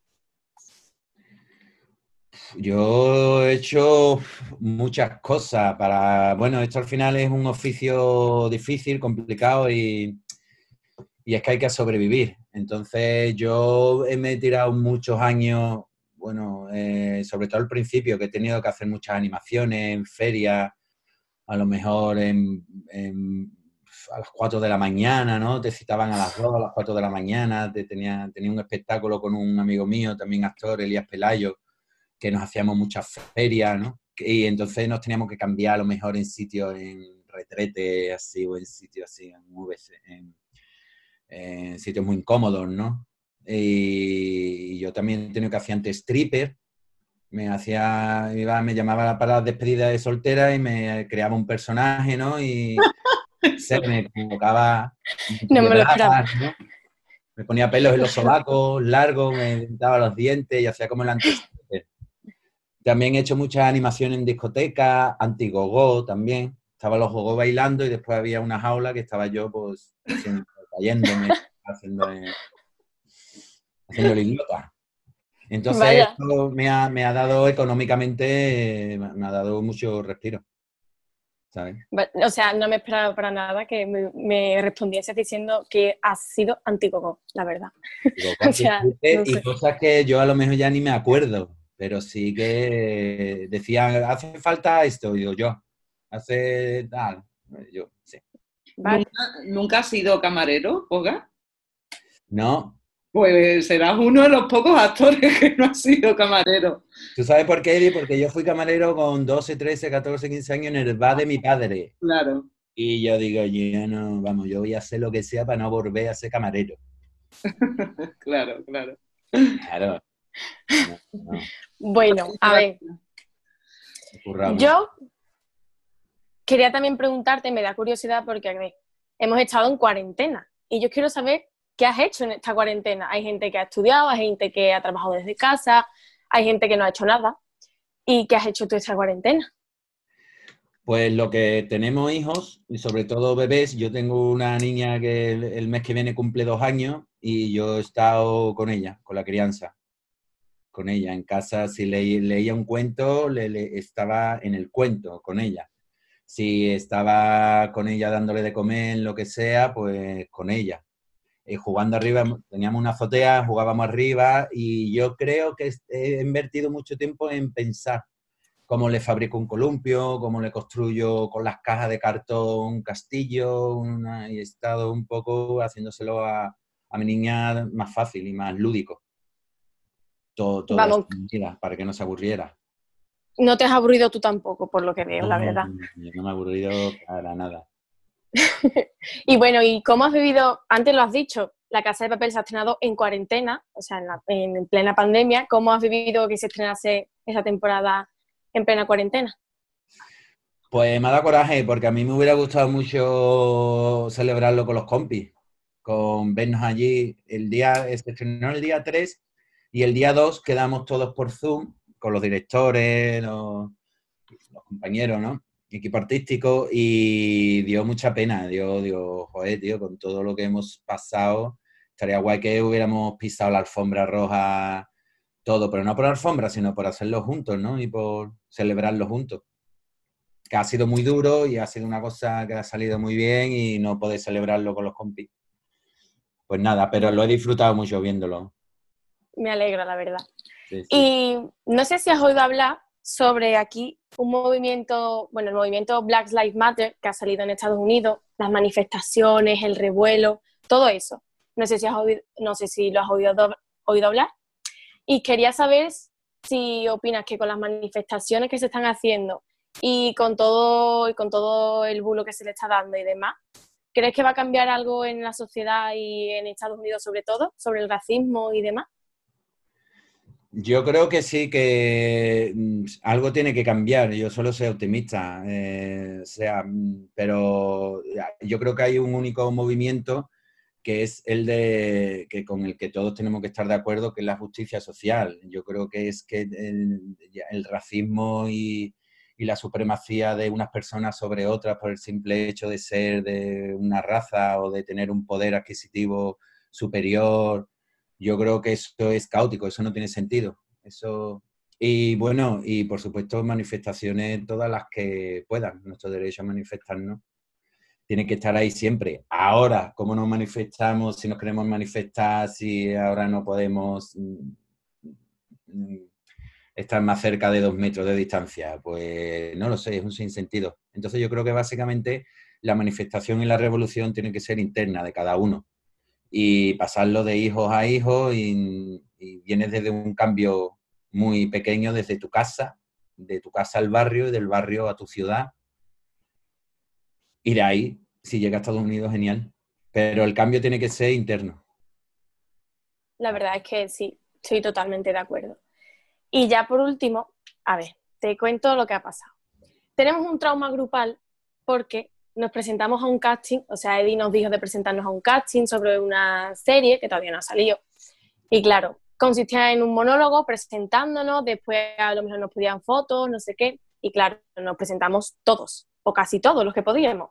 Yo he hecho muchas cosas para, bueno, esto al final es un oficio difícil, complicado y, y es que hay que sobrevivir. Entonces yo me he tirado muchos años, bueno, eh, sobre todo al principio, que he tenido que hacer muchas animaciones en ferias, a lo mejor en, a las 4 de la mañana, ¿no? Te citaban a las 2, a las 4 de la mañana, te tenía, tenía un espectáculo con un amigo mío, también actor, Elías Pelayo, que nos hacíamos muchas ferias, ¿no? Y entonces nos teníamos que cambiar a lo mejor en sitios en retrete, así, o en sitios así, en, en, sitios muy incómodos, ¿no? Y yo también he tenido que hacer antes stripper, me hacía, iba, me llamaba para la despedida de soltera y me creaba un personaje, ¿no? Y se me convocaba. No me lo esperaba. Me ponía pelos en los sobacos, largos, me pintaba los dientes y hacía como el antes. También he hecho muchas animaciones en discoteca, anti-gogo también. Estaba los gogos bailando y después había una jaula que estaba yo, pues, cayéndome, haciendo, haciendo el idiota. Entonces, esto me ha, dado económicamente, me ha dado mucho respiro. ¿sabes? O sea, no me esperaba para nada que me, respondiese diciendo que ha sido anticoco, la verdad. Y cosas que yo a lo mejor ya ni me acuerdo, pero sí que decían, hace falta esto, digo yo, hace tal, yo, sí. ¿Nunca, ¿Nunca has sido camarero, Poga? No, pues serás uno de los pocos actores que no ha sido camarero. ¿Tú sabes por qué, Eddie? Porque yo fui camarero con 12, 13, 14, 15 años en el bar de mi padre. Claro. Y yo digo, yo no, vamos, yo voy a hacer lo que sea para no volver a ser camarero. claro, claro. Claro. Bueno, a ver. Yo quería también preguntarte, me da curiosidad porque hemos estado en cuarentena y yo quiero saber ¿qué has hecho en esta cuarentena? Hay gente que ha estudiado, hay gente que ha trabajado desde casa, hay gente que no ha hecho nada. ¿Y qué has hecho tú esta cuarentena? Pues lo que tenemos hijos, y sobre todo bebés, yo tengo una niña que el, mes que viene cumple dos años y yo he estado con ella, con la crianza, con ella en casa. Si leía un cuento, le, estaba en el cuento con ella. Si estaba con ella dándole de comer, lo que sea, pues con ella. Eh, jugando arriba, teníamos una azotea, jugábamos arriba y yo creo que he invertido mucho tiempo en pensar cómo le fabrico un columpio, cómo le construyo con las cajas de cartón un castillo y he estado un poco haciéndoselo a, a mi niña más fácil y más lúdico. todo, todo para que no se aburriera. No te has aburrido tú tampoco, por lo que veo, la verdad. Yo no me he aburrido para nada. y bueno, ¿y cómo has vivido? Antes lo has dicho, la Casa de Papel se ha estrenado en cuarentena, o sea, en, plena pandemia. ¿Cómo has vivido que se estrenase esa temporada en plena cuarentena? Pues me ha dado coraje, porque a mí me hubiera gustado mucho celebrarlo con los compis, con vernos allí. El día, se estrenó el día 3 y el día 2 quedamos todos por Zoom con los directores, los, compañeros, ¿no? Equipo artístico y dio mucha pena, dio, dio, joder, tío, con todo lo que hemos pasado, estaría guay que hubiéramos pisado la alfombra roja, todo, pero no por alfombra, sino por hacerlo juntos, ¿no? Y por celebrarlo juntos. Que ha sido muy duro y ha sido una cosa que ha salido muy bien y no podéis celebrarlo con los compis. Pues nada, pero lo he disfrutado mucho viéndolo. Me alegra, la verdad. Y no sé si has oído hablar sobre aquí un movimiento, bueno, el movimiento Black Lives Matter que ha salido en Estados Unidos, las manifestaciones, el revuelo, todo eso. No sé si, has oído, no sé si lo has oído, oído hablar. Y quería saber si opinas que con las manifestaciones que se están haciendo y con todo, y con todo el bulo que se le está dando y demás, ¿crees que va a cambiar algo en la sociedad y en Estados Unidos sobre todo, sobre el racismo y demás? Yo creo que sí, que mm, algo tiene que cambiar. Yo solo soy optimista, eh, sea, mm, pero yo creo que hay un único movimiento que es el de que con el que todos tenemos que estar de acuerdo, que es la justicia social. Yo creo que es que el, racismo y, y, la supremacía de unas personas sobre otras por el simple hecho de ser de una raza o de tener un poder adquisitivo superior yo creo que eso es caótico, eso no tiene sentido. Eso... Y bueno, y por supuesto manifestaciones todas las que puedan, nuestro derecho a manifestarnos tiene que estar ahí siempre. Ahora, ¿cómo nos manifestamos si nos queremos manifestar, si ahora no podemos mm, estar más cerca de dos metros de distancia? Pues no lo sé, es un sinsentido. Entonces yo creo que básicamente la manifestación y la revolución tienen que ser interna de cada uno y pasarlo de hijos a hijos y, vienes desde un cambio muy pequeño, desde tu casa, de tu casa al barrio y del barrio a tu ciudad. Y de ahí, si llega a Estados Unidos, genial. Pero el cambio tiene que ser interno. La verdad es que sí, estoy totalmente de acuerdo. Y ya por último, a ver, te cuento lo que ha pasado. Tenemos un trauma grupal porque nos presentamos a un casting, o sea, Eddie nos dijo de presentarnos a un casting sobre una serie que todavía no ha salido. Y claro, consistía en un monólogo presentándonos, después a lo mejor nos pedían fotos, no sé qué, y claro, nos presentamos todos, o casi todos los que podíamos.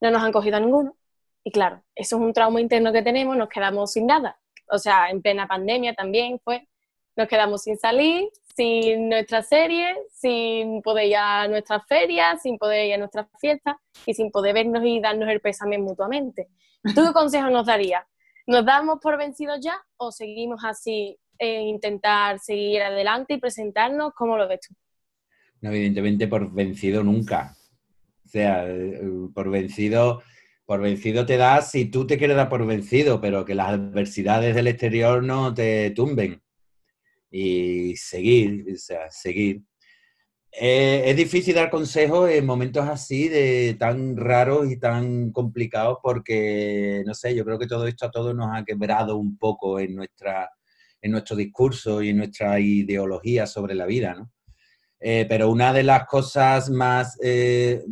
No nos han cogido a ninguno, y claro, eso es un trauma interno que tenemos, nos quedamos sin nada. O sea, en plena pandemia también fue, nos quedamos sin salir, sin nuestra serie, sin poder ir a nuestras ferias, sin poder ir a nuestras fiestas y sin poder vernos y darnos el pésame mutuamente. ¿Tú qué consejo nos darías? ¿Nos damos por vencidos ya o seguimos así en intentar seguir adelante y presentarnos? ¿Cómo lo ves tú? No, evidentemente por vencido nunca. O sea, por vencido, por vencido te das si tú te quieres dar por vencido, pero que las adversidades del exterior no te tumben y seguir, o sea, seguir. Eh, es difícil dar consejos en momentos así de tan raros y tan complicados porque, no sé, yo creo que todo esto a todos nos ha quebrado un poco en, nuestra, en nuestro discurso y en nuestra ideología sobre la vida, ¿no? Eh, pero una de las cosas más eh,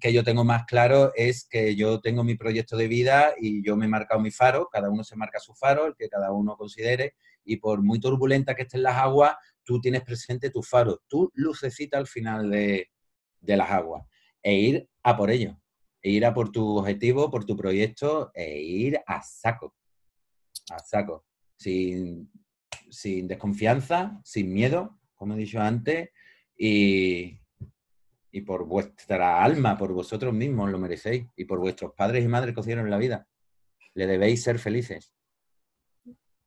que yo tengo más claro es que yo tengo mi proyecto de vida y yo me he marcado mi faro, cada uno se marca su faro, el que cada uno considere, y por muy turbulenta que estén las aguas, tú tienes presente tu faro, tu lucecita al final de, las aguas, e ir a por ello, e ir a por tu objetivo, por tu proyecto, e ir a saco, a saco, sin, sin desconfianza, sin miedo, como he dicho antes, y, y por vuestra alma, por vosotros mismos lo merecéis, y por vuestros padres y madres que os dieron la vida. Le debéis ser felices.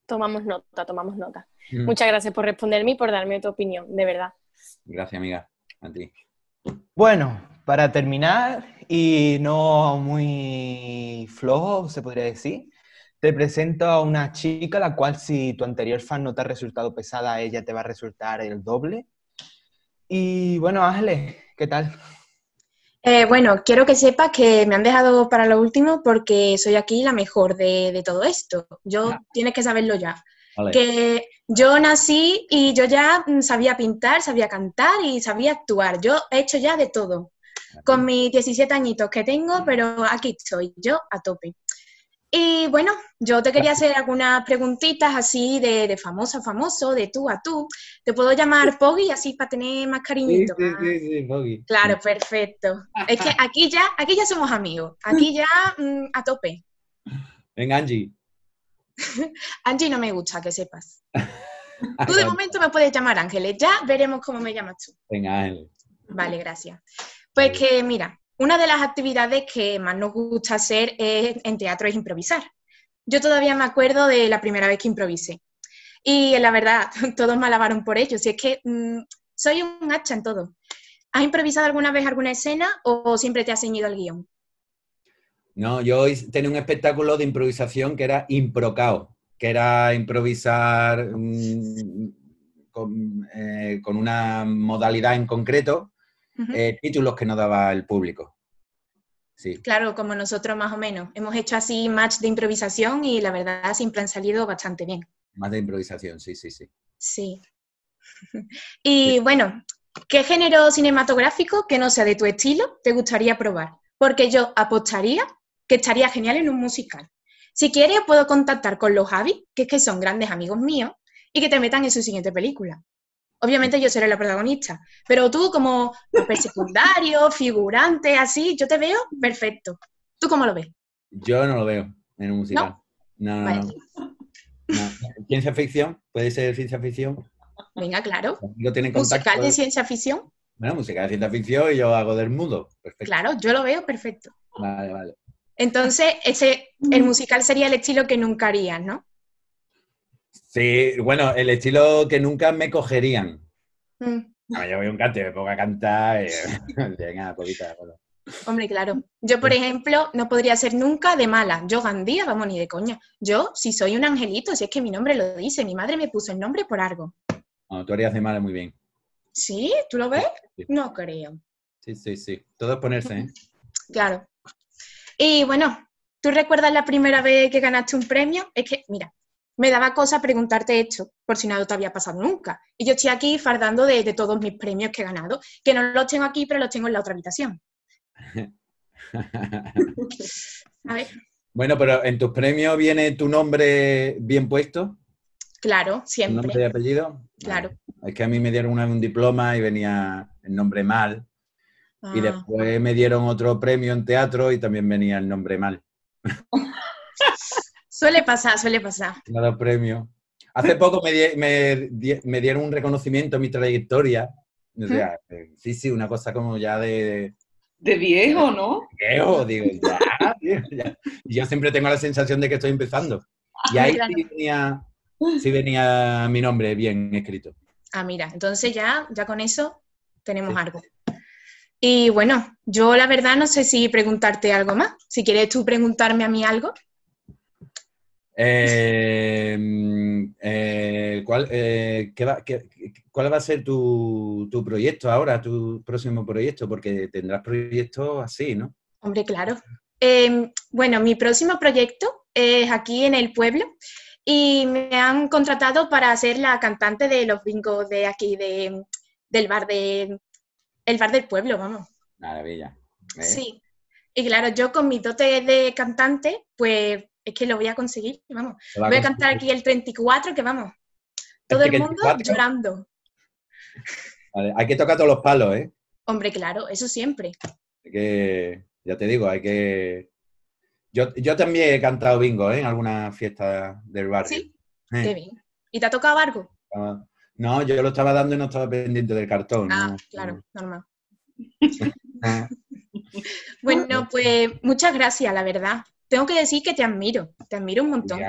Tomamos nota, tomamos nota. Mm. Muchas gracias por responderme y por darme tu opinión, de verdad. Gracias, amiga. A ti. Bueno, para terminar, y no muy flojo, se podría decir, Te presento a una chica, la cual si tu anterior fan no te ha resultado pesada, ella te va a resultar el doble. Y bueno, Ángeles, ¿qué tal? Eh, bueno, quiero que sepas que me han dejado para lo último porque soy aquí la mejor de, todo esto. Yo tienes que saberlo ya. Que yo nací y yo ya mm, sabía pintar, sabía cantar y sabía actuar. Yo he hecho ya de todo. Con mis 17 añitos que tengo, pero aquí estoy, yo a tope. Y bueno, yo te quería hacer algunas preguntitas así de, de famoso a famoso, de tú a tú. Te puedo llamar Poggy así para tener más cariñito. Sí, sí, sí, Poggy. Claro, perfecto. Es que aquí ya, aquí ya somos amigos. Aquí ya mm, a tope. Venga, Angie. Angie no me gusta, que sepas. Tú de momento me puedes llamar Ángeles. Ya veremos cómo me llamas tú. Venga, Ángeles. Vale, gracias. Pues que mira, una de las actividades que más nos gusta hacer en teatro es improvisar. Yo todavía me acuerdo de la primera vez que improvisé. Y la verdad, todos me alabaron por ello. Si es que mm, soy un hacha en todo. ¿Has improvisado alguna vez alguna escena o siempre te has ceñido al guion? No, yo tenía un espectáculo de improvisación que era improcao, que era improvisar mm, eh, con, una modalidad en concreto eh, títulos que no daba el público. Sí. Claro, como nosotros más o menos. Hemos hecho así match de improvisación y la verdad siempre han salido bastante bien. Más de improvisación, sí, sí, sí. Sí. Y bueno, ¿qué género cinematográfico que no sea de tu estilo te gustaría probar? Porque yo apostaría que estaría genial en un musical. Si quieres, puedo contactar con los Javi, que es que son grandes amigos míos, y que te metan en su siguiente película. Obviamente yo seré la protagonista, pero tú como papel secundario, figurante, así, yo te veo perfecto. ¿Tú cómo lo ves? Yo no lo veo en un musical. No, no, no. ¿Ciencia ficción? ¿Puede ser ciencia ficción? Venga, claro. ¿Musical de ciencia ficción? Bueno, música de ciencia ficción y yo hago del mundo. Perfecto. Claro, yo lo veo perfecto. Vale, vale. Entonces, ese, el musical sería el estilo que nunca harías, ¿no? Sí, bueno, el estilo que nunca me cogerían. Mm. yo voy a un cante, me pongo a cantar y... Venga, poquita, Hombre, claro. Yo, por ejemplo, no podría ser nunca de mala. Yo Gandía, vamos, ni de coña. Yo, si soy un angelito, si es que mi nombre lo dice, mi madre me puso el nombre por algo. No, tú harías de mala muy bien. ¿Sí? ¿Tú lo ves? No creo. Sí, sí, sí. Todo es ponerse, ¿eh? Claro. Y bueno, ¿tú recuerdas la primera vez que ganaste un premio? Es que, mira, me daba cosa preguntarte esto, por si nada te había pasado nunca. Y yo estoy aquí fardando de, todos mis premios que he ganado, que no los tengo aquí, pero los tengo en la otra habitación. A ver. Bueno, pero en tus premios viene tu nombre bien puesto. Claro, siempre. ¿Nombre y apellido? Claro. Es que a mí me dieron una, un diploma y venía el nombre mal. Y ah. después me dieron otro premio en teatro y también venía el nombre mal. Suele pasar, suele pasar. Nada premio. Hace poco me, dieron un reconocimiento a mi trayectoria. O sea, eh, sí, sí, una cosa como ya de... De viejo, ¿no? Viejo, digo, ya, Yo siempre tengo la sensación de que estoy empezando. Y ahí sí, venía, sí venía mi nombre bien escrito. Ah, mira, entonces ya, ya con eso tenemos algo. Y bueno, yo la verdad no sé si preguntarte algo más. Si quieres tú preguntarme a mí algo. Em, eh, ¿cuál, eh, va, ¿Cuál va a ser tu, proyecto ahora, tu próximo proyecto? Porque tendrás proyectos así, ¿no? Hombre, claro. Em, bueno, mi próximo proyecto es aquí en el pueblo y me han contratado para ser la cantante de los bingos de aquí, de, del bar de el bar del pueblo, vamos. Maravilla. Sí. Y claro, yo con mi dote de cantante, pues es que lo voy a conseguir, vamos. Voy a cantar aquí el 34, que vamos, todo el mundo llorando. hay que tocar todos los palos, ¿eh? Hombre, claro, eso siempre. Hay que, ya te digo, hay que... Yo, también he cantado bingo, ¿eh? En alguna fiesta del barrio. Sí, eh. qué bien. ¿Y te ha tocado algo? Ah, no, yo lo estaba dando y no estaba pendiente del cartón. Ah, claro, normal. Ah. bueno, pues muchas gracias, la verdad tengo que decir que te admiro, te admiro un montón.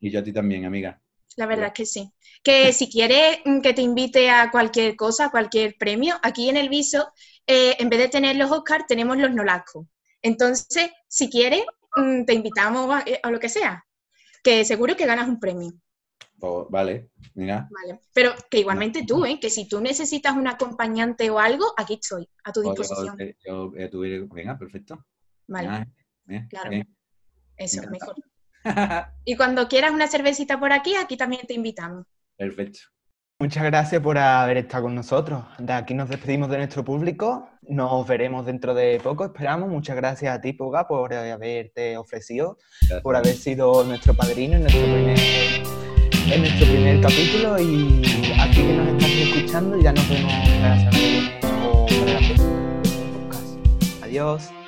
Y yo a ti también, amiga. La verdad es que sí. Que si quieres mm, que te invite a cualquier cosa, a cualquier premio, aquí en el viso, eh, en vez de tener los Oscars, tenemos los Nolasco. Entonces, si quieres, mm, te invitamos a, lo que sea. que seguro que ganas un premio. Pues, vale, mira. Vale. Pero que igualmente tú, ¿eh? que si tú necesitas un acompañante o algo, aquí estoy, a tu disposición. Yo, venga, perfecto. Vale. claro. Eso, mejor. y cuando quieras una cervecita por aquí, aquí también te invitamos. Perfecto. Muchas gracias por haber estado con nosotros. De aquí nos despedimos de nuestro público. Nos veremos dentro de poco, esperamos. Muchas gracias a ti, Poga, por haberte ofrecido, por haber sido nuestro padrino en nuestro primer, en nuestro primer capítulo. Y aquí que nos estás escuchando, ya nos vemos para la semana que viene o para la próxima podcast. Adiós.